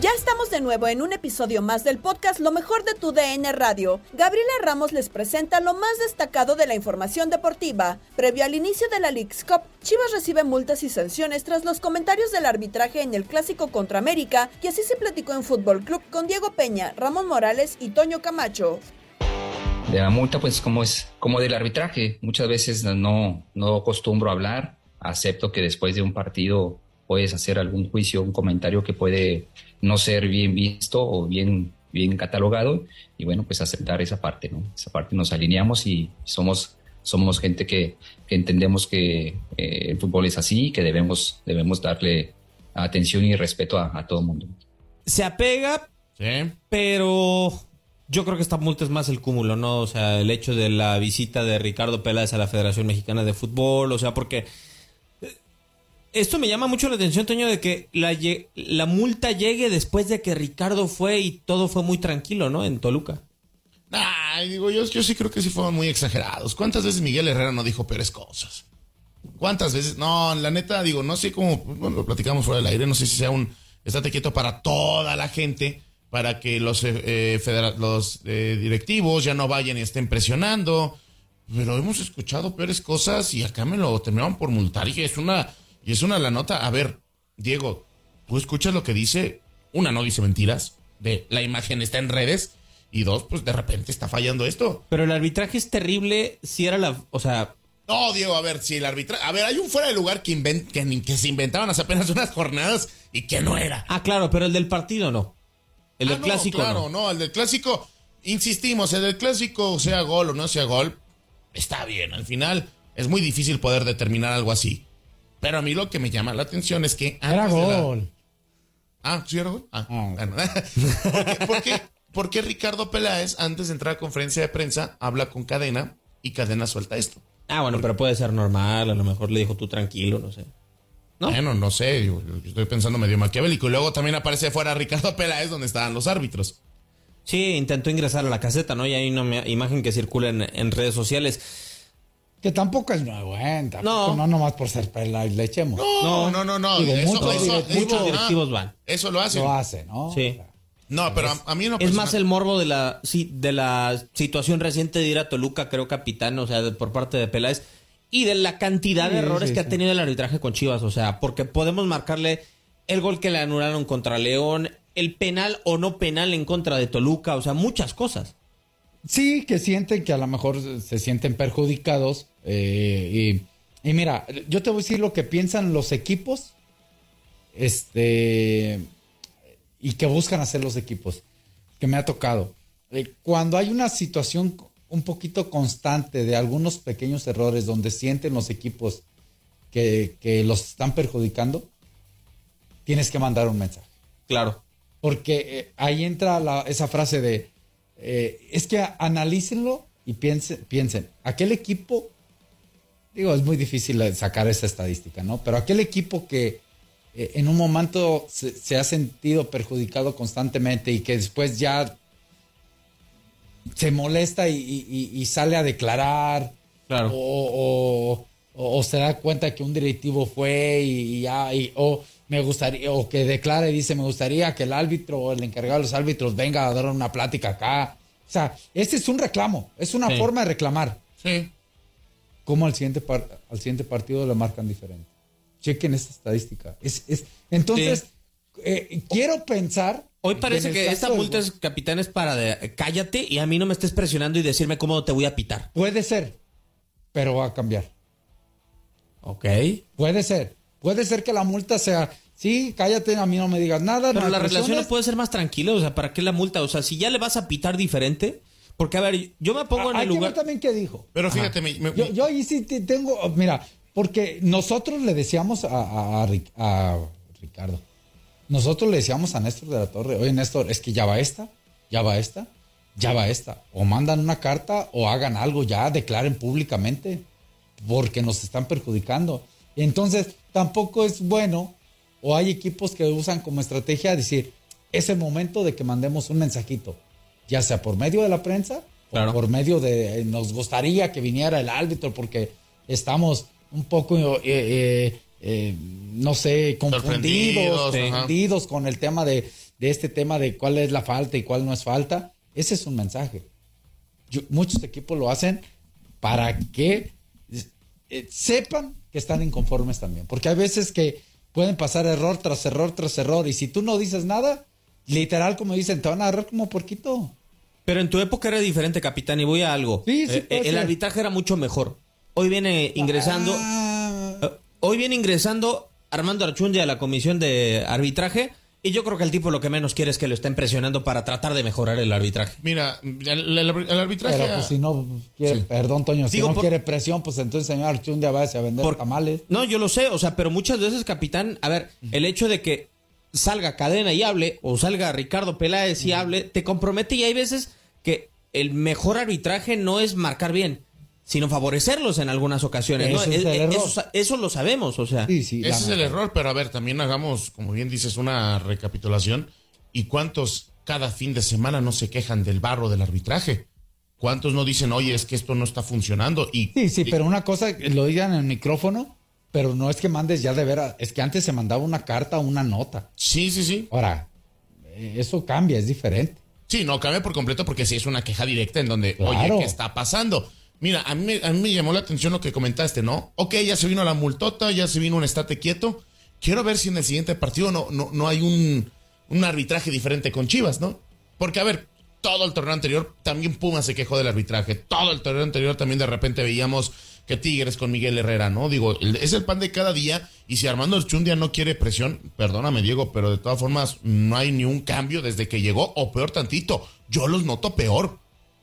Ya estamos de nuevo en un episodio más del podcast Lo mejor de tu DN Radio. Gabriela Ramos les presenta lo más destacado de la información deportiva. Previo al inicio de la League's Cup, Chivas recibe multas y sanciones tras los comentarios del arbitraje en el clásico contra América, y así se platicó en Fútbol Club con Diego Peña, Ramón Morales y Toño Camacho. De la multa, pues como es como del arbitraje. Muchas veces no, no acostumbro a hablar. Acepto que después de un partido puedes hacer algún juicio, un comentario que puede no ser bien visto o bien, bien catalogado. Y bueno, pues aceptar esa parte, ¿no? Esa parte nos alineamos y somos, somos gente que, que entendemos que eh, el fútbol es así, que debemos, debemos darle atención y respeto a, a todo el mundo. Se apega, pero yo creo que esta multa es más el cúmulo, ¿no? O sea, el hecho de la visita de Ricardo Peláez a la Federación Mexicana de Fútbol, o sea, porque esto me llama mucho la atención, Toño, de que la, la multa llegue después de que Ricardo fue y todo fue muy tranquilo, ¿no? En Toluca. Ay, digo, yo, yo sí creo que sí fueron muy exagerados. ¿Cuántas veces Miguel Herrera no dijo peores cosas? ¿Cuántas veces? No, la neta, digo, no sé cómo, bueno, lo platicamos fuera del aire, no sé si sea un estate quieto para toda la gente, para que los, eh, eh, federa- los eh, directivos ya no vayan y estén presionando. Pero hemos escuchado peores cosas y acá me lo terminaron por multar y es una, y es una la nota. A ver, Diego, tú escuchas lo que dice, una no dice mentiras, de la imagen está en redes, y dos, pues de repente está fallando esto. Pero el arbitraje es terrible si era la... O sea, No, Diego, a ver, si el arbitraje. A ver, hay un fuera de lugar que, se inventaban hace apenas unas jornadas y que no era. ah, claro, pero el del partido no. El Ah, del no, clásico Claro, no. no. el del clásico, insistimos, el del clásico, sea gol o no sea gol, está bien. Al final es muy difícil poder determinar algo así. Pero a mí lo que me llama la atención es que. Era la- gol. Ah, ¿sí era gol? Ah, Ah. bueno. ¿Por qué, por qué- por qué Ricardo Peláez, antes de entrar a conferencia de prensa, habla con Cadena y Cadena suelta esto? Ah, bueno, pero puede ser normal. A lo mejor le dijo tú tranquilo, no sé. ¿No? Bueno, no sé, yo, yo estoy pensando medio maquiavélico. Y luego también aparece fuera Ricardo Peláez donde estaban los árbitros. Sí, intentó ingresar a la caseta, ¿no? Y hay una imagen que circula en, en redes sociales. Que tampoco es nuevo, ¿eh? Tampoco, No. no. nomás por ser pela y le echemos. No, no, no, no. Digo, eso, muchos eso- directivos- eso- muchos directivos van. Eso lo hacen. Lo hace, ¿no? Sí. No, pero a, a mí no Es más el morbo de la, sí, de la situación reciente de ir a Toluca, creo, capitán, o sea, de- por parte de Peláez, y de la cantidad de errores sí, que ha tenido el arbitraje con Chivas, o sea, porque podemos marcarle el gol que le anularon contra León, el penal o no penal en contra de Toluca, o sea, muchas cosas. Sí, que sienten que a lo mejor se sienten perjudicados. eh, y, y mira, yo te voy a decir lo que piensan los equipos. Este. Y que buscan hacer los equipos. Que me ha tocado. Eh, cuando hay una situación un poquito constante de algunos pequeños errores donde sienten los equipos que, que los están perjudicando, tienes que mandar un mensaje. Claro. Porque eh, ahí entra la- esa frase de, eh, es que analícenlo y piensen, piensen, aquel equipo, digo, es muy difícil sacar esa estadística, ¿no? Pero aquel equipo que eh, en un momento se, se ha sentido perjudicado constantemente y que después ya se molesta y, y- y- y sale a declarar, Claro. o, o- o- o se da cuenta que un directivo fue y, y ya, y- o me gustaría, o que declara y dice, me gustaría que el árbitro o el encargado de los árbitros venga a dar una plática acá. O sea, este es un reclamo, es una Sí. forma de reclamar. Sí. ¿Cómo al siguiente, par- al siguiente partido le marcan diferente? Chequen esta estadística. Es, es, entonces, eh, quiero pensar... Hoy parece que esta multa es, capitán, es para de, cállate y a mí no me estés presionando y decirme cómo te voy a pitar. Puede ser, pero va a cambiar. Ok. Puede ser. Puede ser que la multa sea, sí, cállate, a mí no me digas nada. Pero no la relación no puede ser más tranquila, o sea, ¿para qué la multa? O sea, si ya le vas a pitar diferente, porque a ver, yo me pongo en Hay el que ver lugar... también qué dijo. Pero fíjate, me- me- Yo, yo ahí sí te- tengo, mira, porque nosotros le decíamos a, a- a Ricardo, nosotros le decíamos a Néstor de la Torre, oye Néstor, es que ya va esta, ya va esta, ya va esta. O mandan una carta o hagan algo ya, declaren públicamente, porque nos están perjudicando. Entonces, tampoco es bueno, o hay equipos que usan como estrategia decir, es el momento de que mandemos un mensajito, ya sea por medio de la prensa Claro. o por medio de, eh, nos gustaría que viniera el árbitro porque estamos un poco, eh, eh, eh, no sé, confundidos, confundidos con el tema de, de este tema de cuál es la falta y cuál no es falta. Ese es un mensaje. Yo- muchos equipos lo hacen para que sepan que están inconformes también. Porque hay veces que pueden pasar error tras error tras error. Y si tú no dices nada, literal, como dicen, te van a agarrar como porquito. Pero en tu época era diferente, capitán, y voy a algo. Sí, sí, Eh, el arbitraje era mucho mejor. Hoy viene ingresando... Ah, eh, Hoy viene ingresando Armando Archundia a la comisión de arbitraje y yo creo que el tipo lo que menos quiere es que lo estén presionando para tratar de mejorar el arbitraje. Mira, el, el- el arbitraje. pero pues si no quiere, perdón, Toño, si Digo, no por- quiere presión, pues entonces señor Archundia vaya a vender Por- tamales. No, yo lo sé, o sea, pero muchas veces, capitán, a ver, el hecho de que salga Cadena y hable, o salga Ricardo Peláez y hable, te compromete y hay veces que el mejor arbitraje no es marcar bien, sino favorecerlos en algunas ocasiones. ¿no? Eso es el error. eso, eso lo sabemos, o sea. Sí, sí. Ese es el error, pero a ver, también hagamos, como bien dices, una recapitulación. ¿Y cuántos cada fin de semana no se quejan del barro del arbitraje? ¿Cuántos no dicen, oye, es que esto no está funcionando? Y, Sí, sí, y- pero una cosa, lo digan en el micrófono, pero no es que mandes ya de veras, es que antes se mandaba una carta o una nota. Sí, sí, sí. Ahora, eh, eso cambia, es diferente. Sí, no, cambia por completo porque sí es una queja directa en donde, Claro. oye, ¿qué está pasando? Mira, a mí, a mí me llamó la atención lo que comentaste, ¿no? Ok, ya se vino la multota, ya se vino un estate quieto. Quiero ver si en el siguiente partido no, no, no hay un, un arbitraje diferente con Chivas, ¿no? Porque, a ver, todo el torneo anterior también Puma se quejó del arbitraje. Todo el torneo anterior también de repente veíamos que Tigres con Miguel Herrera, ¿no? Digo, es el pan de cada día. Y si Armando Archundia no quiere presión, perdóname, Diego, pero de todas formas no hay ni un cambio desde que llegó, o peor tantito. Yo los noto peor.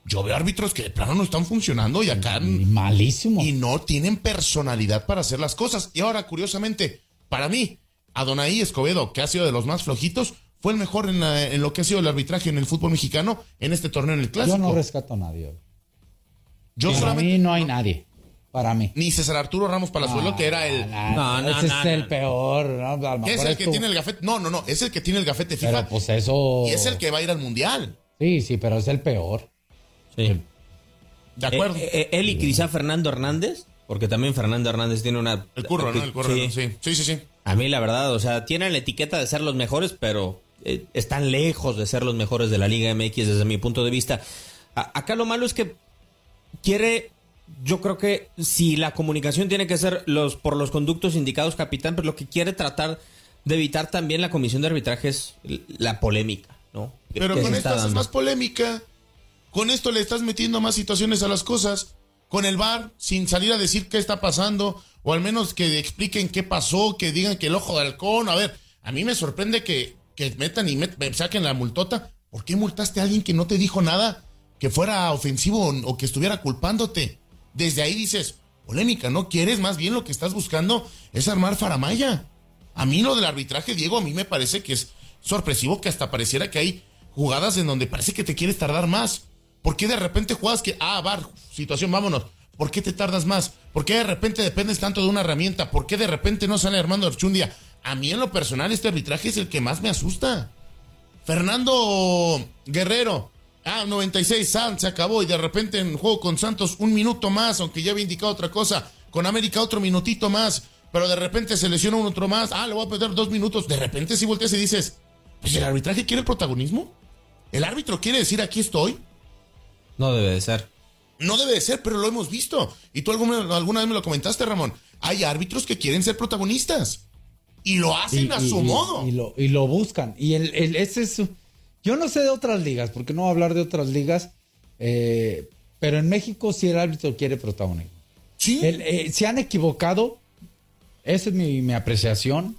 Yo veo árbitros que de plano no están funcionando y acá. Y malísimo. Y no tienen personalidad para hacer las cosas. Y ahora, curiosamente, para mí, Adonai Escobedo, que ha sido de los más flojitos, fue el mejor en, la- en lo que ha sido el arbitraje en el fútbol mexicano en este torneo en el clásico. Yo no rescato a nadie. Yo Para solamente- mí no hay nadie. Para mí. Ni César Arturo Ramos Palazuelo, que era el. No, no, Ese no, es no, el no. peor. ¿no? A lo que es el es que tiene el gafete. No, no, no. Es el que tiene el gafete FIFA. Pero pues eso. Y es el que va a ir al mundial. Sí, sí, pero es el peor. Sí. De acuerdo. Eh, eh, él y quizá Fernando Hernández, porque también Fernando Hernández tiene una... el curro, ¿no? El curro, Sí. ¿no? sí. Sí, sí, sí. A mí la verdad, o sea, tienen la etiqueta de ser los mejores, pero eh, están lejos de ser los mejores de la Liga MX desde mi punto de vista. acá lo malo es que quiere, yo creo que si la comunicación tiene que ser los por los conductos indicados, capitán, pero lo que quiere tratar de evitar también la comisión de arbitraje es la polémica, ¿no? Pero con esto es más polémica. Con esto le estás metiendo más situaciones a las cosas. Con el VAR, sin salir a decir qué está pasando, o al menos que expliquen qué pasó, que digan que el ojo de halcón. A ver, a mí me sorprende que, metan y me saquen la multota. ¿Por qué multaste a alguien que no te dijo nada? Que fuera ofensivo o que estuviera culpándote. Desde ahí dices, polémica, ¿no quieres? Más bien lo que estás buscando es armar faramaya. A mí lo del arbitraje, Diego, a mí me parece que es sorpresivo que hasta pareciera que hay jugadas en donde parece que te quieres tardar más. ¿Por qué de repente juegas que, ah, bar, situación, vámonos? ¿Por qué te tardas más? ¿Por qué de repente dependes tanto de una herramienta? ¿Por qué de repente no sale Armando Archundia? A mí en lo personal este arbitraje es el que más me asusta. Fernando Guerrero, ah, 96, San, se acabó y de repente en juego con Santos un minuto más, aunque ya había indicado otra cosa. Con América otro minutito más, pero de repente se lesiona un otro más. Ah, le voy a perder dos minutos. De repente si volteas y dices, pues el arbitraje quiere el protagonismo. El árbitro quiere decir aquí estoy. No debe de ser. No debe de ser, pero lo hemos visto. Y tú alguna, alguna vez me lo comentaste, Ramón. Hay árbitros que quieren ser protagonistas. Y lo hacen a su modo. Y lo, y lo buscan. Y el, el, ese es. Yo no sé de otras ligas, porque no voy a hablar de otras ligas. Eh, pero en México sí el árbitro quiere protagonismo. Sí. Eh, se han equivocado. Esa es mi, mi apreciación.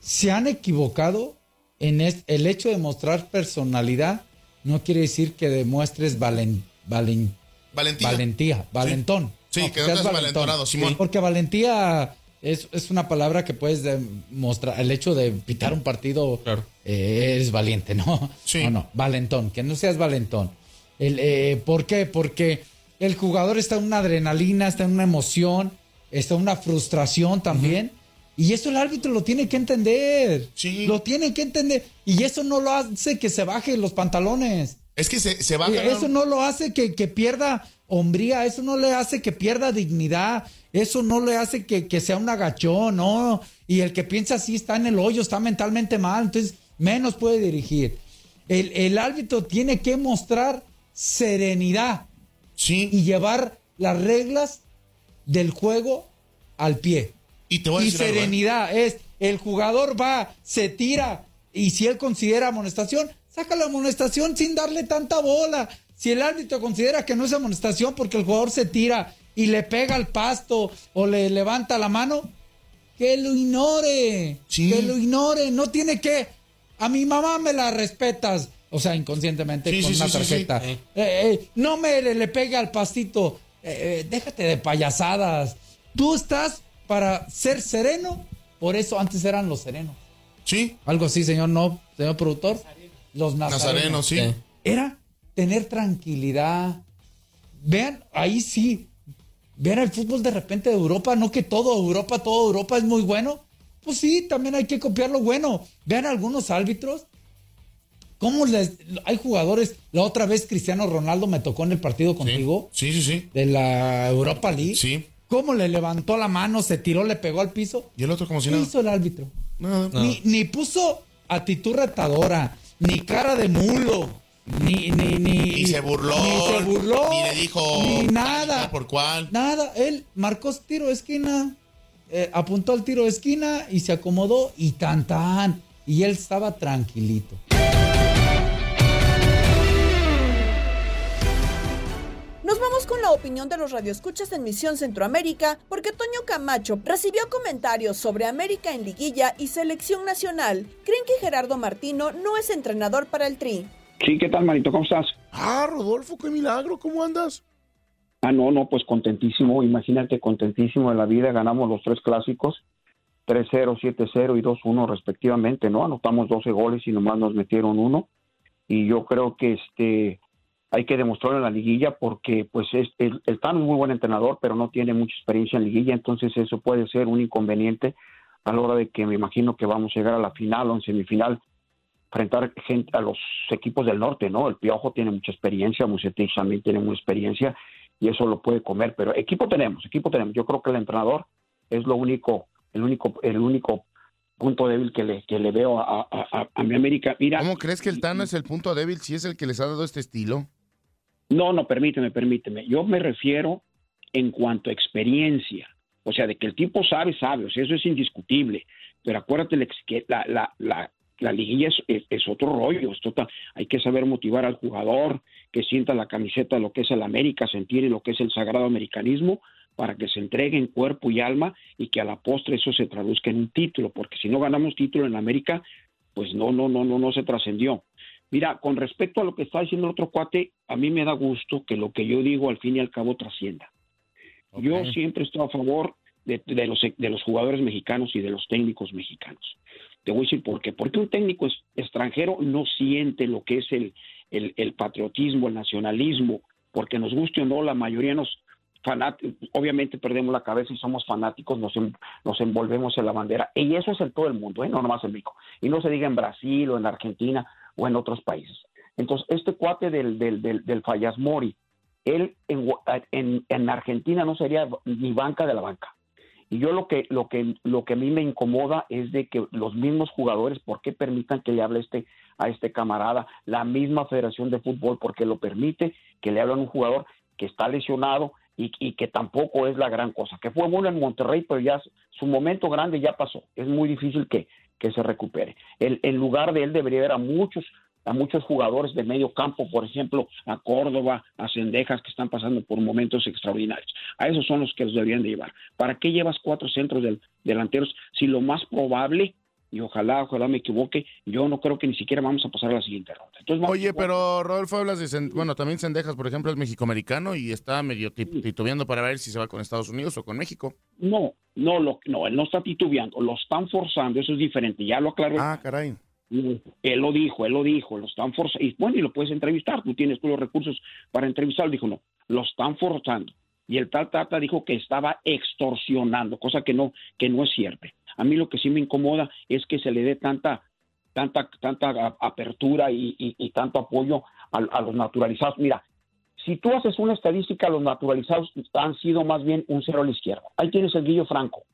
Se han equivocado en el hecho de mostrar personalidad no quiere decir que demuestres valen, valen, valentía. valentía, valentón. Sí, que no valentonado, Simón. porque valentía es, una palabra que puedes demostrar. El hecho de pitar un partido eh, es valiente, ¿no? Sí. No, no, valentón, que no seas valentón. El, eh, ¿Por qué? Porque el jugador está en una adrenalina, está en una emoción, está en una frustración también. Y eso el árbitro lo tiene que entender. Sí. Lo tiene que entender. Y eso no lo hace que se baje los pantalones. Es que se, se baja. Eso no lo hace que, pierda hombría. Eso no le hace que pierda dignidad. Eso no le hace que, sea un agachón, ¿no? Y el que piensa así está en el hoyo, está mentalmente mal. Entonces, menos puede dirigir. El, el árbitro tiene que mostrar serenidad. Sí. Y llevar las reglas del juego al pie. Y, serenidad es, el jugador va, se tira, y si él considera amonestación, saca la amonestación sin darle tanta bola. Si el árbitro considera que no es amonestación porque el jugador se tira y le pega al pasto o le levanta la mano, que lo ignore. Que lo ignore. No tiene que. A mi mamá me la respetas. O sea, inconscientemente con una tarjeta. Eh, eh, no me le, pegue al pastito. Eh, déjate de payasadas. Tú estás para ser sereno. Por eso antes eran los serenos. Sí. Algo así, señor, no, señor productor. Los nazarenos. sí. Era tener tranquilidad. Vean, ahí sí. Vean el fútbol de repente de Europa, no que todo Europa, todo Europa es muy bueno. Pues sí, también hay que copiar lo bueno. Vean algunos árbitros. ¿Cómo les.? Hay jugadores. La otra vez Cristiano Ronaldo me tocó en el partido contigo. Sí, sí, sí. De la Europa League. Sí cómo le levantó la mano, se tiró, le pegó al piso. Y el otro como si nada. ¿Qué hizo el árbitro? Ni, puso actitud retadora, ni cara de mulo, ni, ni, ni. se burló. Ni se burló. Ni le dijo. Ni nada. ¿Por cuál? Nada. Él marcó tiro de esquina, eh, apuntó al tiro de esquina y se acomodó y tan tan. Y él estaba tranquilito. Nos vamos con la opinión de los radioescuchas en Misión Centroamérica, porque Toño Camacho recibió comentarios sobre América en liguilla y selección nacional. ¿Creen que Gerardo Martino no es entrenador para el Tri? Sí, ¿qué tal, Marito? ¿Cómo estás? Ah, Rodolfo, qué milagro, ¿cómo andas? Ah, no, no, pues contentísimo, imagínate, contentísimo de la vida, ganamos los tres clásicos, 3-0, 7-0 y 2-1 respectivamente, ¿no? Anotamos 12 goles y nomás nos metieron uno. Y yo creo que este hay que demostrarlo en la liguilla porque pues es, el, un muy buen entrenador, pero no tiene mucha experiencia en liguilla, entonces eso puede ser un inconveniente a la hora de que me imagino que vamos a llegar a la final o en semifinal, enfrentar gente, a los equipos del norte, ¿no? El Piojo tiene mucha experiencia, Musetich también tiene mucha experiencia y eso lo puede comer, pero equipo tenemos, equipo tenemos. Yo creo que el entrenador es lo único, el único, el único punto débil que le, que le veo a, a, a mi América. Mira, ¿Cómo crees que el Tano es el punto débil si es el que les ha dado este estilo? No, no, permíteme, permíteme. Yo me refiero en cuanto a experiencia. O sea, de que el tipo sabe, sabe. O sea, eso es indiscutible. Pero acuérdate que la, la, la, la liguilla es, otro rollo. Es total. Hay que saber motivar al jugador, que sienta la camiseta de lo que es el América, sentir lo que es el sagrado americanismo, para que se entregue en cuerpo y alma y que a la postre eso se traduzca en un título. Porque si no ganamos título en América, pues no, no, no, no, no se trascendió. Mira, con respecto a lo que está diciendo el otro cuate, a mí me da gusto que lo que yo digo al fin y al cabo trascienda. Yo siempre estoy a favor de, los, de los jugadores mexicanos y de los técnicos mexicanos. Te voy a decir por qué. Porque un técnico extranjero no siente lo que es el, el, patriotismo, el nacionalismo, porque nos guste o no, la mayoría nos, obviamente perdemos la cabeza y somos fanáticos, nos, nos envolvemos en la bandera. Y eso es en todo el mundo, ¿eh? no nomás en México. Y no se diga en Brasil o en Argentina o en otros países. Entonces, este cuate del, del, del, del Fallas Mori, él en, en, Argentina no sería ni banca de la banca. Y yo lo que, lo que, lo que a mí me incomoda es de que los mismos jugadores, ¿por qué permitan que le hable este, a este camarada? La misma Federación de Fútbol, porque lo permite que le hable a un jugador que está lesionado y, que tampoco es la gran cosa. Que fue bueno en Monterrey, pero ya su momento grande ya pasó. Es muy difícil que, que se recupere. El, en lugar de él debería haber a muchos a muchos jugadores de medio campo, por ejemplo, a Córdoba, a Cendejas, que están pasando por momentos extraordinarios. A esos son los que los deberían de llevar. ¿Para qué llevas cuatro centros del, delanteros si lo más probable, y ojalá, ojalá me equivoque, yo no creo que ni siquiera vamos a pasar a la siguiente ronda. Oye, pero Rodolfo hablas de, bueno, también Cendejas, por ejemplo, es mexicoamericano y está medio titubeando para ver si se va con Estados Unidos o con México. No, no, lo, no, él no está titubeando, lo están forzando, eso es diferente, ya lo aclaró. Ah, caray. Él lo dijo, él lo dijo, lo están forzando. Y bueno, y lo puedes entrevistar, tú tienes todos los recursos para entrevistarlo. Dijo, no, lo están forzando. Y el tal Tata dijo que estaba extorsionando, cosa que no, que no es cierta. A mí lo que sí me incomoda es que se le dé tanta, tanta, tanta apertura y, tanto apoyo a, los naturalizados. Mira, si tú haces una estadística, los naturalizados han sido más bien un cero a la izquierda. Ahí tienes el Guillo Franco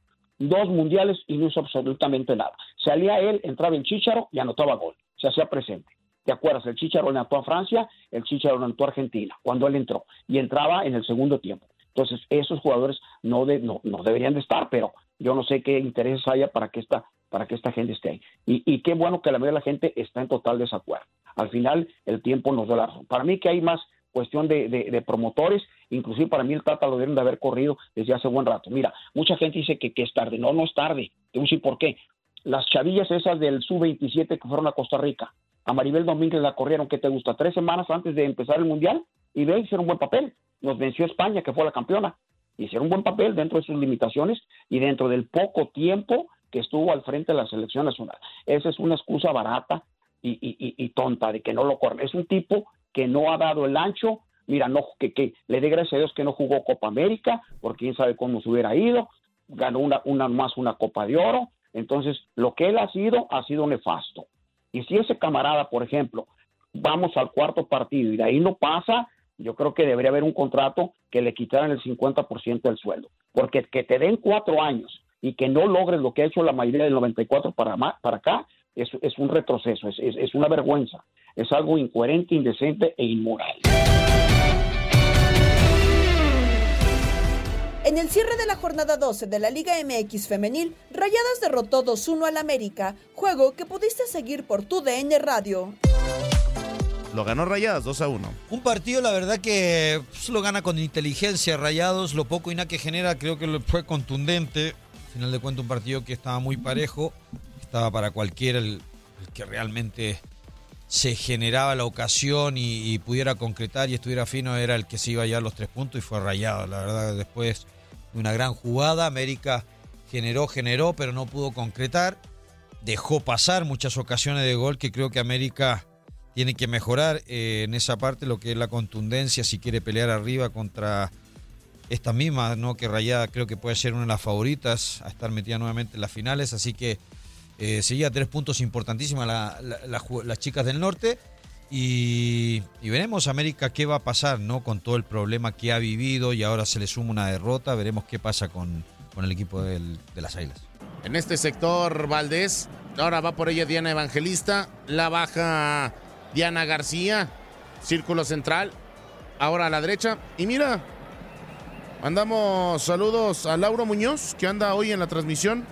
dos mundiales y no hizo absolutamente nada. Salía él, entraba el Chicharo y anotaba gol, se hacía presente. ¿Te acuerdas? El Chicharo anotó a Francia, el Chicharo anotó a Argentina, cuando él entró, y entraba en el segundo tiempo. Entonces, esos jugadores no, no, deberían de estar, pero yo no sé qué intereses haya para que esta, para que esta gente esté ahí. Y, y qué bueno que la mayoría de la gente está en total desacuerdo. Al final, el tiempo nos da la razón. Para mí que hay más cuestión de, de, promotores, inclusive para mí el Tata lo deben de haber corrido desde hace buen rato. Mira, mucha gente dice que, que es tarde, no, no es tarde, te voy a decir por qué. Las chavillas esas del Sub-27 que fueron a Costa Rica, a Maribel Domínguez la corrieron, ¿qué te gusta? Tres semanas antes de empezar el Mundial, y ve, hicieron un buen papel. Nos venció España, que fue la campeona. Hicieron un buen papel dentro de sus limitaciones y dentro del poco tiempo que estuvo al frente de la selección nacional. Esa es una excusa barata y, y, y, tonta de que no lo corren. Es un tipo que no ha dado el ancho. Mira, no, que, que le dé gracias a Dios que no jugó Copa América, porque quién sabe cómo se hubiera ido. Ganó una, una más una Copa de Oro. Entonces, lo que él ha sido, ha sido nefasto. Y si ese camarada, por ejemplo, vamos al cuarto partido y de ahí no pasa, yo creo que debería haber un contrato que le quitaran el 50% del sueldo. Porque que te den cuatro años y que no logres lo que ha hecho la mayoría del 94 para, para acá, es, es un retroceso, es, es, es una vergüenza es algo incoherente, indecente e inmoral. En el cierre de la jornada 12 de la Liga MX femenil, Rayadas derrotó 2-1 al América, juego que pudiste seguir por tu DN Radio. Lo ganó Rayadas 2 a 1. Un partido, la verdad, que pues, lo gana con inteligencia. Rayados, lo poco y nada que genera, creo que fue contundente. Al final de cuentas, un partido que estaba muy parejo. Estaba para cualquiera el que realmente se generaba la ocasión y, pudiera concretar y estuviera fino, era el que se iba a los tres puntos y fue rayado. La verdad, después de una gran jugada, América generó, generó, pero no pudo concretar. Dejó pasar muchas ocasiones de gol que creo que América tiene que mejorar eh, en esa parte, lo que es la contundencia, si quiere pelear arriba contra esta misma, ¿no? que Rayada creo que puede ser una de las favoritas a estar metida nuevamente en las finales, así que eh, seguía tres puntos importantísimas las chicas del norte. Y, veremos América qué va a pasar, ¿no? Con todo el problema que ha vivido y ahora se le suma una derrota. Veremos qué pasa con, el equipo de las Islas. en este sector Valdés. Ahora va por ella Diana Evangelista. La baja Diana García. Círculo central. Ahora a la derecha. Y mira, mandamos saludos a Lauro Muñoz, que anda hoy en la transmisión.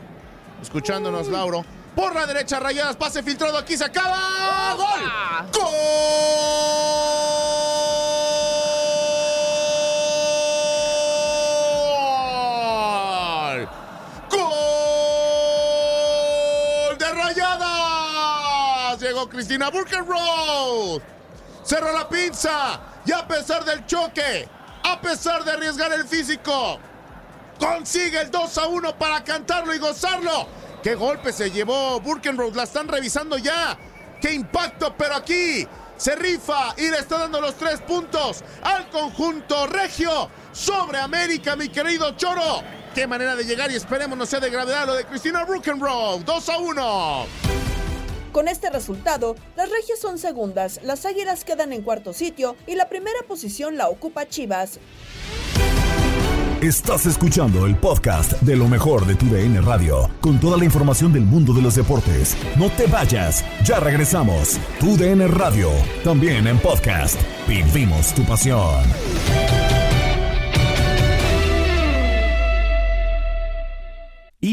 Escuchándonos, Lauro. Por la derecha, rayadas, pase filtrado, aquí se acaba. ¡Gol! ¡Gol! Cristina Burkenroth. Cerró la pinza. Y a pesar del choque, a pesar de arriesgar el físico, consigue el 2 a 1 para cantarlo y gozarlo. ¡Qué golpe se llevó Burkenroth! La están revisando ya. ¡Qué impacto! Pero aquí se rifa y le está dando los tres puntos al conjunto regio sobre América, mi querido Choro. ¡Qué manera de llegar! Y esperemos no sea de gravedad lo de Cristina Burkenroth. 2 a 1. Con este resultado, las regias son segundas, las águilas quedan en cuarto sitio y la primera posición la ocupa Chivas. Estás escuchando el podcast de lo mejor de tu DN Radio, con toda la información del mundo de los deportes. No te vayas, ya regresamos. Tu DN Radio, también en podcast. Vivimos tu pasión.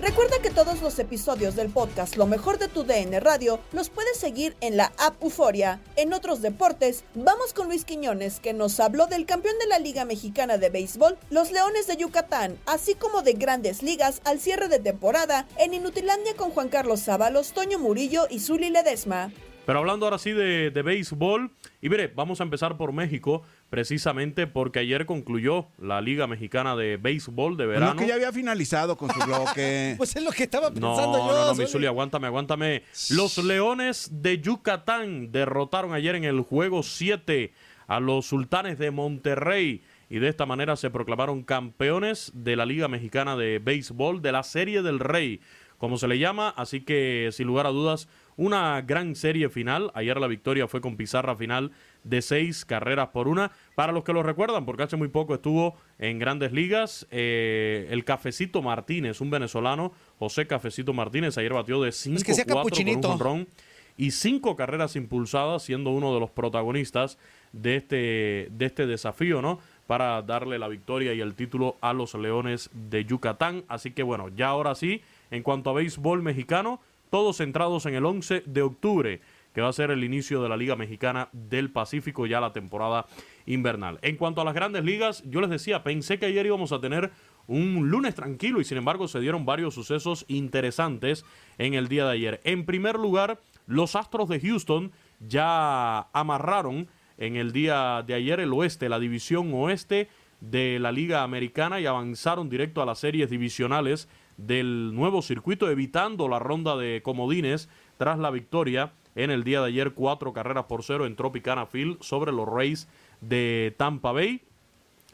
Recuerda que todos los episodios del podcast Lo mejor de tu DN Radio los puedes seguir en la app Euforia. En otros deportes, vamos con Luis Quiñones, que nos habló del campeón de la Liga Mexicana de Béisbol, los Leones de Yucatán, así como de grandes ligas al cierre de temporada en Inutilandia con Juan Carlos Sábalos, Toño Murillo y Zuli Ledesma. Pero hablando ahora sí de, de béisbol, y mire, vamos a empezar por México, precisamente porque ayer concluyó la Liga Mexicana de Béisbol de verano. No, que ya había finalizado con su bloque. pues es lo que estaba No, pensando yo. no, no. Misuli, aguántame, aguántame. Los Leones de Yucatán derrotaron ayer en el juego 7 a los Sultanes de Monterrey y de esta manera se proclamaron campeones de la Liga Mexicana de Béisbol de la Serie del Rey, como se le llama, así que sin lugar a dudas una gran serie final. Ayer la victoria fue con pizarra final de seis carreras por una. Para los que lo recuerdan, porque hace muy poco estuvo en grandes ligas, eh, el Cafecito Martínez, un venezolano, José Cafecito Martínez, ayer batió de 5-4 que sea con un jonrón y cinco carreras impulsadas, siendo uno de los protagonistas de este, de este desafío, ¿no? Para darle la victoria y el título a los Leones de Yucatán. Así que bueno, ya ahora sí, en cuanto a béisbol mexicano, todos centrados en el 11 de octubre, que va a ser el inicio de la Liga Mexicana del Pacífico, ya la temporada invernal. En cuanto a las grandes ligas, yo les decía, pensé que ayer íbamos a tener un lunes tranquilo y sin embargo se dieron varios sucesos interesantes en el día de ayer. En primer lugar, los Astros de Houston ya amarraron en el día de ayer el oeste, la división oeste de la Liga Americana y avanzaron directo a las series divisionales del nuevo circuito, evitando la ronda de comodines tras la victoria en el día de ayer, cuatro carreras por cero en Tropicana Field sobre los Rays de Tampa Bay.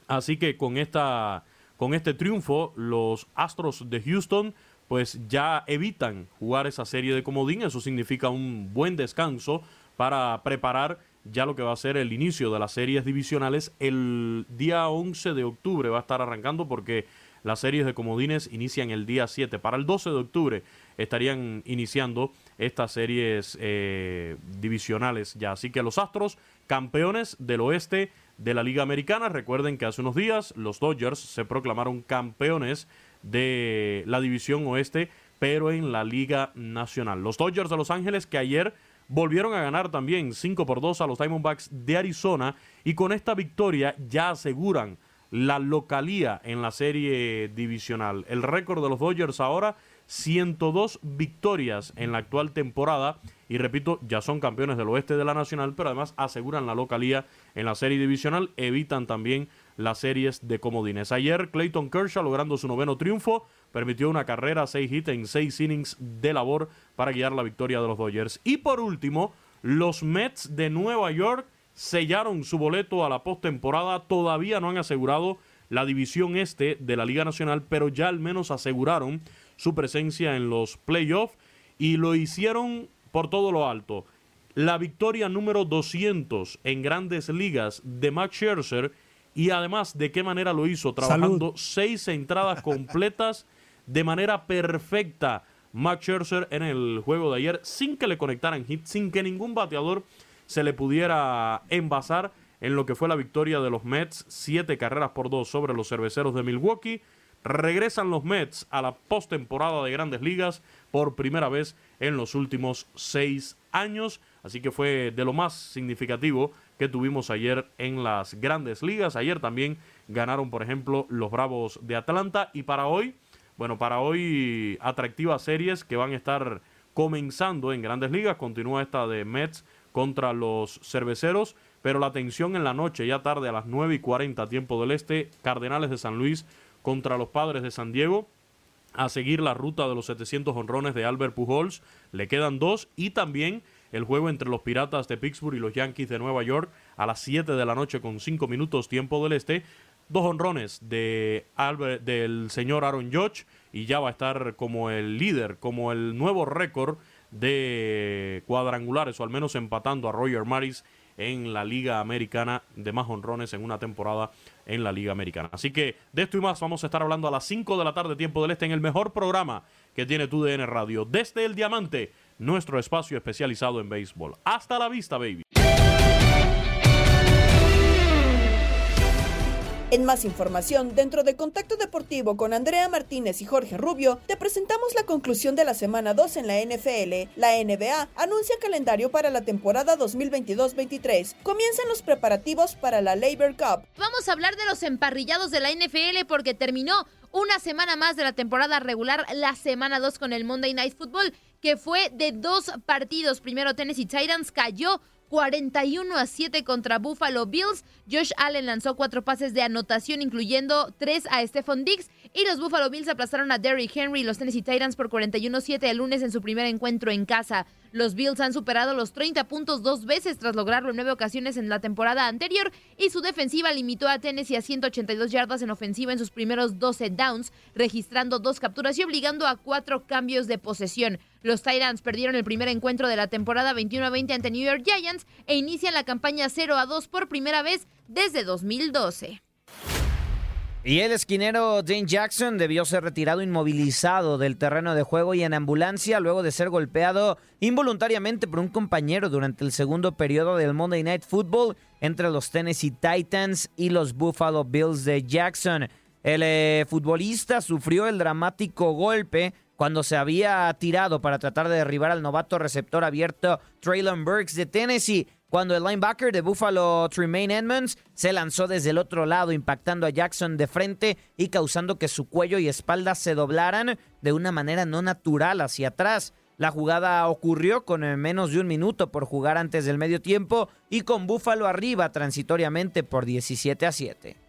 Así que con esta con este triunfo, los Astros de Houston pues ya evitan jugar esa serie de comodín. Eso significa un buen descanso para preparar ya lo que va a ser el inicio de las series divisionales. El día 11 de octubre va a estar arrancando porque las series de comodines inician el día 7. Para el 12 de octubre estarían iniciando estas series eh, divisionales ya. Así que los Astros, campeones del oeste de la Liga Americana. Recuerden que hace unos días los Dodgers se proclamaron campeones de la división oeste, pero en la Liga Nacional. Los Dodgers de Los Ángeles que ayer volvieron a ganar también 5 por 2 a los Diamondbacks de Arizona y con esta victoria ya aseguran la localía en la serie divisional. El récord de los Dodgers ahora 102 victorias en la actual temporada y repito, ya son campeones del oeste de la nacional, pero además aseguran la localía en la serie divisional, evitan también las series de comodines. Ayer Clayton Kershaw logrando su noveno triunfo, permitió una carrera, seis hits en seis innings de labor para guiar la victoria de los Dodgers. Y por último, los Mets de Nueva York sellaron su boleto a la postemporada, todavía no han asegurado la división este de la Liga Nacional, pero ya al menos aseguraron su presencia en los playoffs y lo hicieron por todo lo alto. La victoria número 200 en grandes ligas de Max Scherzer y además de qué manera lo hizo, trabajando seis entradas completas de manera perfecta. Max Scherzer en el juego de ayer sin que le conectaran hit, sin que ningún bateador se le pudiera envasar en lo que fue la victoria de los Mets, siete carreras por dos sobre los cerveceros de Milwaukee. Regresan los Mets a la postemporada de grandes ligas por primera vez en los últimos seis años. Así que fue de lo más significativo que tuvimos ayer en las grandes ligas. Ayer también ganaron, por ejemplo, los Bravos de Atlanta. Y para hoy, bueno, para hoy atractivas series que van a estar comenzando en grandes ligas. Continúa esta de Mets contra los cerveceros. Pero la tensión en la noche, ya tarde a las 9 y 40 tiempo del este, Cardenales de San Luis contra los Padres de San Diego a seguir la ruta de los 700 honrones de Albert Pujols. Le quedan dos y también el juego entre los Piratas de Pittsburgh y los Yankees de Nueva York a las 7 de la noche con 5 minutos tiempo del este. Dos honrones de del señor Aaron Judge y ya va a estar como el líder, como el nuevo récord de cuadrangulares o al menos empatando a Roger Maris en la Liga Americana de más honrones en una temporada en la Liga Americana. Así que de esto y más vamos a estar hablando a las 5 de la tarde, tiempo del este, en el mejor programa que tiene tu DN Radio, desde el Diamante, nuestro espacio especializado en béisbol. Hasta la vista, baby. En más información, dentro de Contacto Deportivo con Andrea Martínez y Jorge Rubio, te presentamos la conclusión de la semana 2 en la NFL. La NBA anuncia calendario para la temporada 2022-23. Comienzan los preparativos para la Labor Cup. Vamos a hablar de los emparrillados de la NFL porque terminó una semana más de la temporada regular, la semana 2 con el Monday Night Football, que fue de dos partidos. Primero Tennessee Titans cayó 41 a 7 contra Buffalo Bills. Josh Allen lanzó cuatro pases de anotación, incluyendo tres a Stephon Diggs. Y los Buffalo Bills aplazaron a Derrick Henry y los Tennessee Titans por 41-7 el lunes en su primer encuentro en casa. Los Bills han superado los 30 puntos dos veces tras lograrlo en nueve ocasiones en la temporada anterior y su defensiva limitó a Tennessee a 182 yardas en ofensiva en sus primeros 12 downs, registrando dos capturas y obligando a cuatro cambios de posesión. Los Titans perdieron el primer encuentro de la temporada 21 20 ante New York Giants e inician la campaña 0 a 2 por primera vez desde 2012. Y el esquinero Dane Jackson debió ser retirado inmovilizado del terreno de juego y en ambulancia luego de ser golpeado involuntariamente por un compañero durante el segundo periodo del Monday Night Football entre los Tennessee Titans y los Buffalo Bills de Jackson. El eh, futbolista sufrió el dramático golpe cuando se había tirado para tratar de derribar al novato receptor abierto Traylon Burks de Tennessee, cuando el linebacker de Buffalo Tremaine Edmonds se lanzó desde el otro lado impactando a Jackson de frente y causando que su cuello y espalda se doblaran de una manera no natural hacia atrás. La jugada ocurrió con menos de un minuto por jugar antes del medio tiempo y con Buffalo arriba transitoriamente por 17 a 7.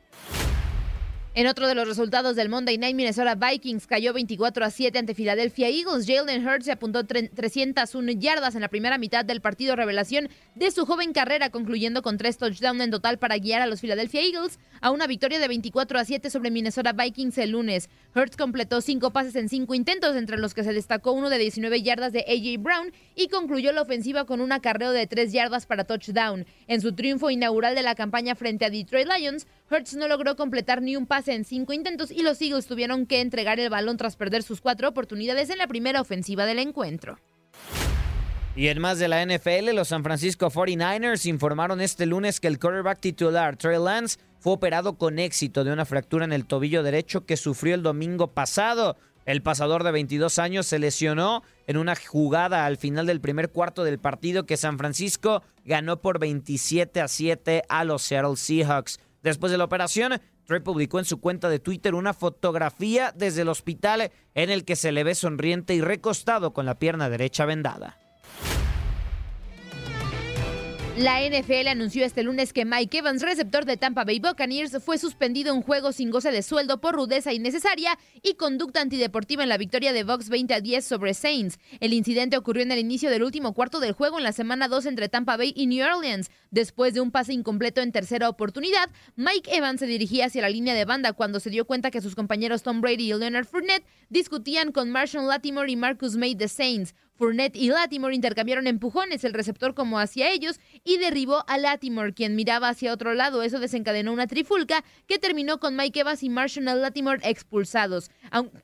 En otro de los resultados del Monday Night, Minnesota Vikings cayó 24 a 7 ante Philadelphia Eagles. Jalen Hurts se apuntó 301 yardas en la primera mitad del partido revelación de su joven carrera, concluyendo con tres touchdowns en total para guiar a los Philadelphia Eagles a una victoria de 24 a 7 sobre Minnesota Vikings el lunes. Hurts completó cinco pases en cinco intentos, entre los que se destacó uno de 19 yardas de AJ Brown y concluyó la ofensiva con un acarreo de 3 yardas para touchdown. En su triunfo inaugural de la campaña frente a Detroit Lions, Hurts no logró completar ni un pase en cinco intentos y los Eagles tuvieron que entregar el balón tras perder sus cuatro oportunidades en la primera ofensiva del encuentro. Y en más de la NFL, los San Francisco 49ers informaron este lunes que el quarterback titular Trey Lance fue operado con éxito de una fractura en el tobillo derecho que sufrió el domingo pasado. El pasador de 22 años se lesionó en una jugada al final del primer cuarto del partido que San Francisco ganó por 27 a 7 a los Seattle Seahawks. Después de la operación, Trey publicó en su cuenta de Twitter una fotografía desde el hospital en el que se le ve sonriente y recostado con la pierna derecha vendada. La NFL anunció este lunes que Mike Evans, receptor de Tampa Bay Buccaneers, fue suspendido en juego sin goce de sueldo por rudeza innecesaria y conducta antideportiva en la victoria de Bucks 20 a 10 sobre Saints. El incidente ocurrió en el inicio del último cuarto del juego en la semana 2 entre Tampa Bay y New Orleans. Después de un pase incompleto en tercera oportunidad, Mike Evans se dirigía hacia la línea de banda cuando se dio cuenta que sus compañeros Tom Brady y Leonard Fournette discutían con Marshall Latimore y Marcus May de Saints. Fournette y Latimore intercambiaron empujones, el receptor como hacia ellos, y derribó a Latimore, quien miraba hacia otro lado. Eso desencadenó una trifulca que terminó con Mike Evans y Marshall Latimore expulsados.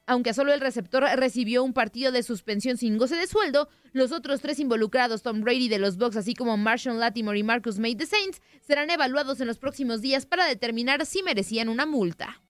Aunque solo el receptor recibió un partido de suspensión sin goce de sueldo, los otros tres involucrados, Tom Brady de los Bucks, así como Marshall Latimore y Marcus May de Saints, serán evaluados en los próximos días para determinar si merecían una multa.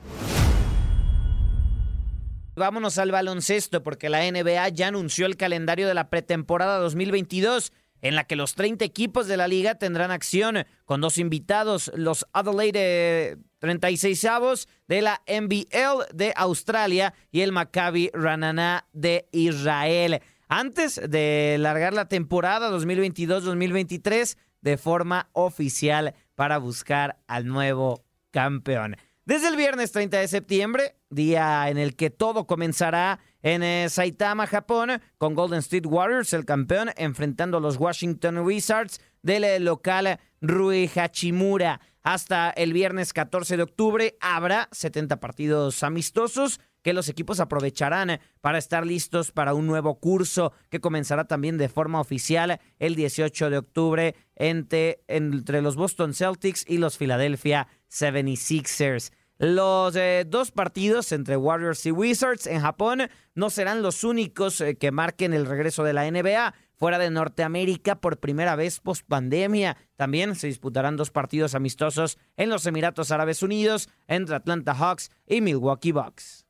Vámonos al baloncesto porque la NBA ya anunció el calendario de la pretemporada 2022 en la que los 30 equipos de la liga tendrán acción con dos invitados, los Adelaide 36 avos de la NBL de Australia y el Maccabi Ranana de Israel. Antes de largar la temporada 2022-2023 de forma oficial para buscar al nuevo campeón. Desde el viernes 30 de septiembre, día en el que todo comenzará en eh, Saitama, Japón, con Golden State Warriors, el campeón, enfrentando a los Washington Wizards del eh, local Rui Hachimura. Hasta el viernes 14 de octubre habrá 70 partidos amistosos que los equipos aprovecharán para estar listos para un nuevo curso que comenzará también de forma oficial el 18 de octubre entre, entre los Boston Celtics y los Philadelphia 76ers. Los eh, dos partidos entre Warriors y Wizards en Japón no serán los únicos eh, que marquen el regreso de la NBA fuera de Norteamérica por primera vez post pandemia. También se disputarán dos partidos amistosos en los Emiratos Árabes Unidos entre Atlanta Hawks y Milwaukee Bucks.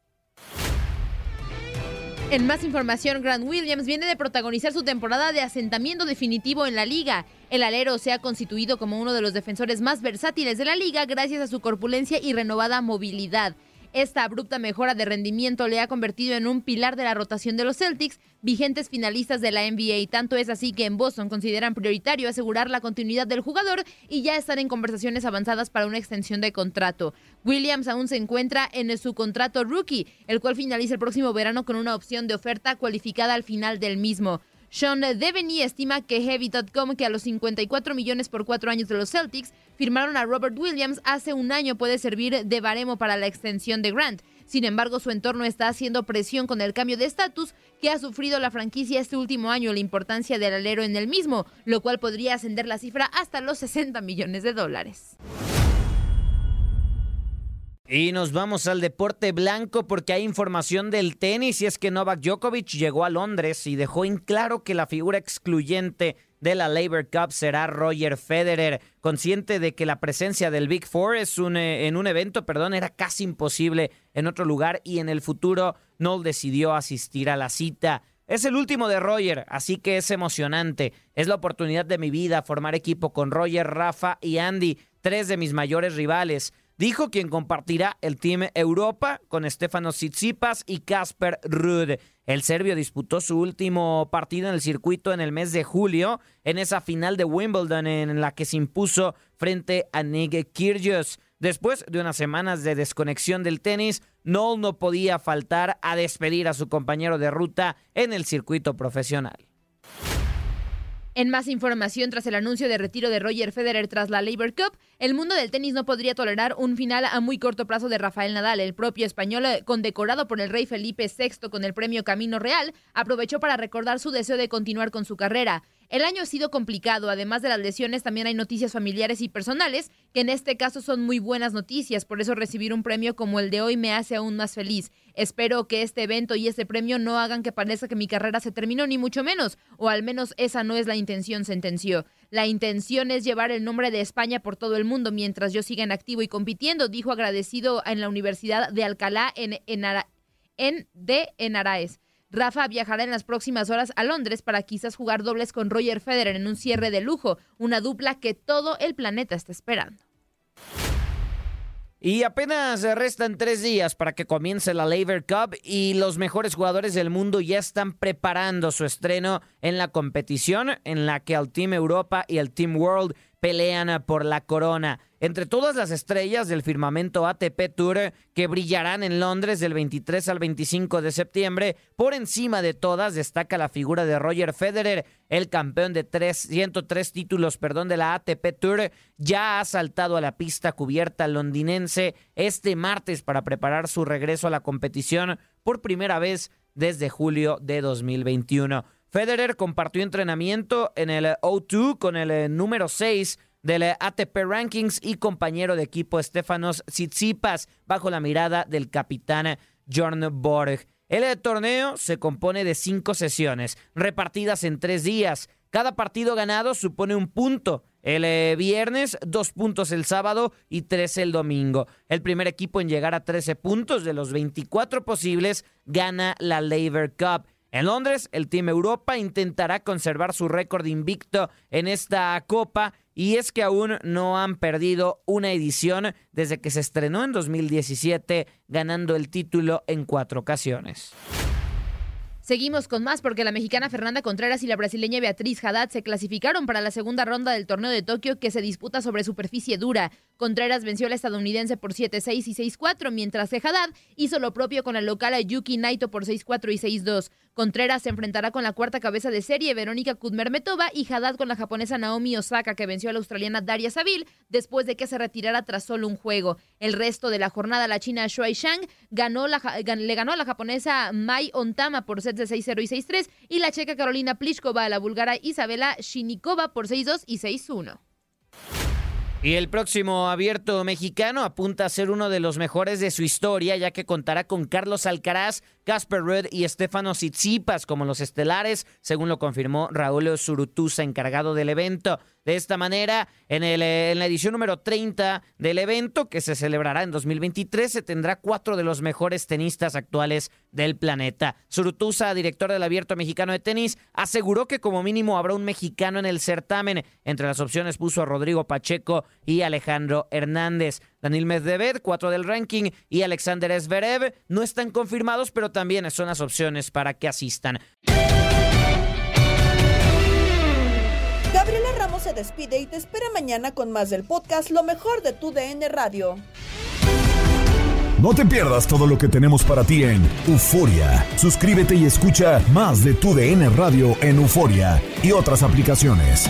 En más información, Grant Williams viene de protagonizar su temporada de asentamiento definitivo en la liga. El alero se ha constituido como uno de los defensores más versátiles de la liga gracias a su corpulencia y renovada movilidad. Esta abrupta mejora de rendimiento le ha convertido en un pilar de la rotación de los Celtics, vigentes finalistas de la NBA. Tanto es así que en Boston consideran prioritario asegurar la continuidad del jugador y ya están en conversaciones avanzadas para una extensión de contrato. Williams aún se encuentra en su contrato rookie, el cual finaliza el próximo verano con una opción de oferta cualificada al final del mismo. Sean Deveney estima que Heavy.com, que a los 54 millones por cuatro años de los Celtics firmaron a Robert Williams hace un año, puede servir de baremo para la extensión de Grant. Sin embargo, su entorno está haciendo presión con el cambio de estatus que ha sufrido la franquicia este último año, la importancia del alero en el mismo, lo cual podría ascender la cifra hasta los 60 millones de dólares. Y nos vamos al deporte blanco porque hay información del tenis y es que Novak Djokovic llegó a Londres y dejó en claro que la figura excluyente de la Labor Cup será Roger Federer, consciente de que la presencia del Big Four es eh, en un evento, perdón, era casi imposible en otro lugar y en el futuro no decidió asistir a la cita. Es el último de Roger, así que es emocionante. Es la oportunidad de mi vida formar equipo con Roger, Rafa y Andy, tres de mis mayores rivales dijo quien compartirá el Team Europa con Stefano Tsitsipas y Casper Ruud. El serbio disputó su último partido en el circuito en el mes de julio, en esa final de Wimbledon en la que se impuso frente a Nick Kyrgios. Después de unas semanas de desconexión del tenis, Noel no podía faltar a despedir a su compañero de ruta en el circuito profesional. En más información, tras el anuncio de retiro de Roger Federer tras la Labor Cup, el mundo del tenis no podría tolerar un final a muy corto plazo de Rafael Nadal. El propio español, eh, condecorado por el rey Felipe VI con el premio Camino Real, aprovechó para recordar su deseo de continuar con su carrera. El año ha sido complicado, además de las lesiones también hay noticias familiares y personales, que en este caso son muy buenas noticias, por eso recibir un premio como el de hoy me hace aún más feliz. Espero que este evento y este premio no hagan que parezca que mi carrera se terminó, ni mucho menos, o al menos esa no es la intención, sentenció. La intención es llevar el nombre de España por todo el mundo mientras yo siga en activo y compitiendo, dijo agradecido en la Universidad de Alcalá en, en, en de Enaraes. Rafa viajará en las próximas horas a Londres para quizás jugar dobles con Roger Federer en un cierre de lujo, una dupla que todo el planeta está esperando. Y apenas restan tres días para que comience la Labor Cup y los mejores jugadores del mundo ya están preparando su estreno en la competición en la que el Team Europa y el Team World pelean por la corona. Entre todas las estrellas del firmamento ATP Tour que brillarán en Londres del 23 al 25 de septiembre, por encima de todas destaca la figura de Roger Federer, el campeón de 103 títulos perdón, de la ATP Tour, ya ha saltado a la pista cubierta londinense este martes para preparar su regreso a la competición por primera vez desde julio de 2021. Federer compartió entrenamiento en el O2 con el eh, número 6 del eh, ATP Rankings y compañero de equipo Stefanos Tsitsipas bajo la mirada del capitán Jorn Borg. El eh, torneo se compone de cinco sesiones repartidas en tres días. Cada partido ganado supone un punto. El viernes, dos puntos el sábado y tres el domingo. El primer equipo en llegar a 13 puntos de los 24 posibles gana la Labor Cup. En Londres, el Team Europa intentará conservar su récord invicto en esta copa y es que aún no han perdido una edición desde que se estrenó en 2017, ganando el título en cuatro ocasiones. Seguimos con más porque la mexicana Fernanda Contreras y la brasileña Beatriz Haddad se clasificaron para la segunda ronda del torneo de Tokio que se disputa sobre superficie dura. Contreras venció a la estadounidense por 7-6 y 6-4, mientras que Haddad hizo lo propio con la local Yuki Naito por 6-4 y 6-2. Contreras se enfrentará con la cuarta cabeza de serie Verónica Kudmermetova y Haddad con la japonesa Naomi Osaka que venció a la australiana Daria Saville después de que se retirara tras solo un juego. El resto de la jornada la china Shuai Shang ganó le ganó a la japonesa Mai Ontama por 7 de 6-0 y 6-3 y la checa Carolina Pliskova a la búlgara Isabela Shinikova por 6-2 y 6-1. Y el próximo abierto mexicano apunta a ser uno de los mejores de su historia, ya que contará con Carlos Alcaraz, Casper Ruud y Estefano Tsitsipas como los estelares, según lo confirmó Raúl Surutusa, encargado del evento. De esta manera, en, el, eh, en la edición número 30 del evento, que se celebrará en 2023, se tendrá cuatro de los mejores tenistas actuales del planeta. Surutusa, director del Abierto Mexicano de Tenis, aseguró que como mínimo habrá un mexicano en el certamen. Entre las opciones puso a Rodrigo Pacheco y Alejandro Hernández. Daniel Medvedev, cuatro del ranking, y Alexander Zverev no están confirmados, pero también son las opciones para que asistan. Se despide y te espera mañana con más del podcast Lo mejor de tu DN Radio. No te pierdas todo lo que tenemos para ti en Euforia. Suscríbete y escucha más de tu DN Radio en Euforia y otras aplicaciones.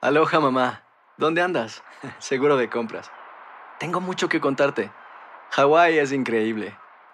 Aloha mamá, ¿dónde andas? Seguro de compras. Tengo mucho que contarte. Hawái es increíble.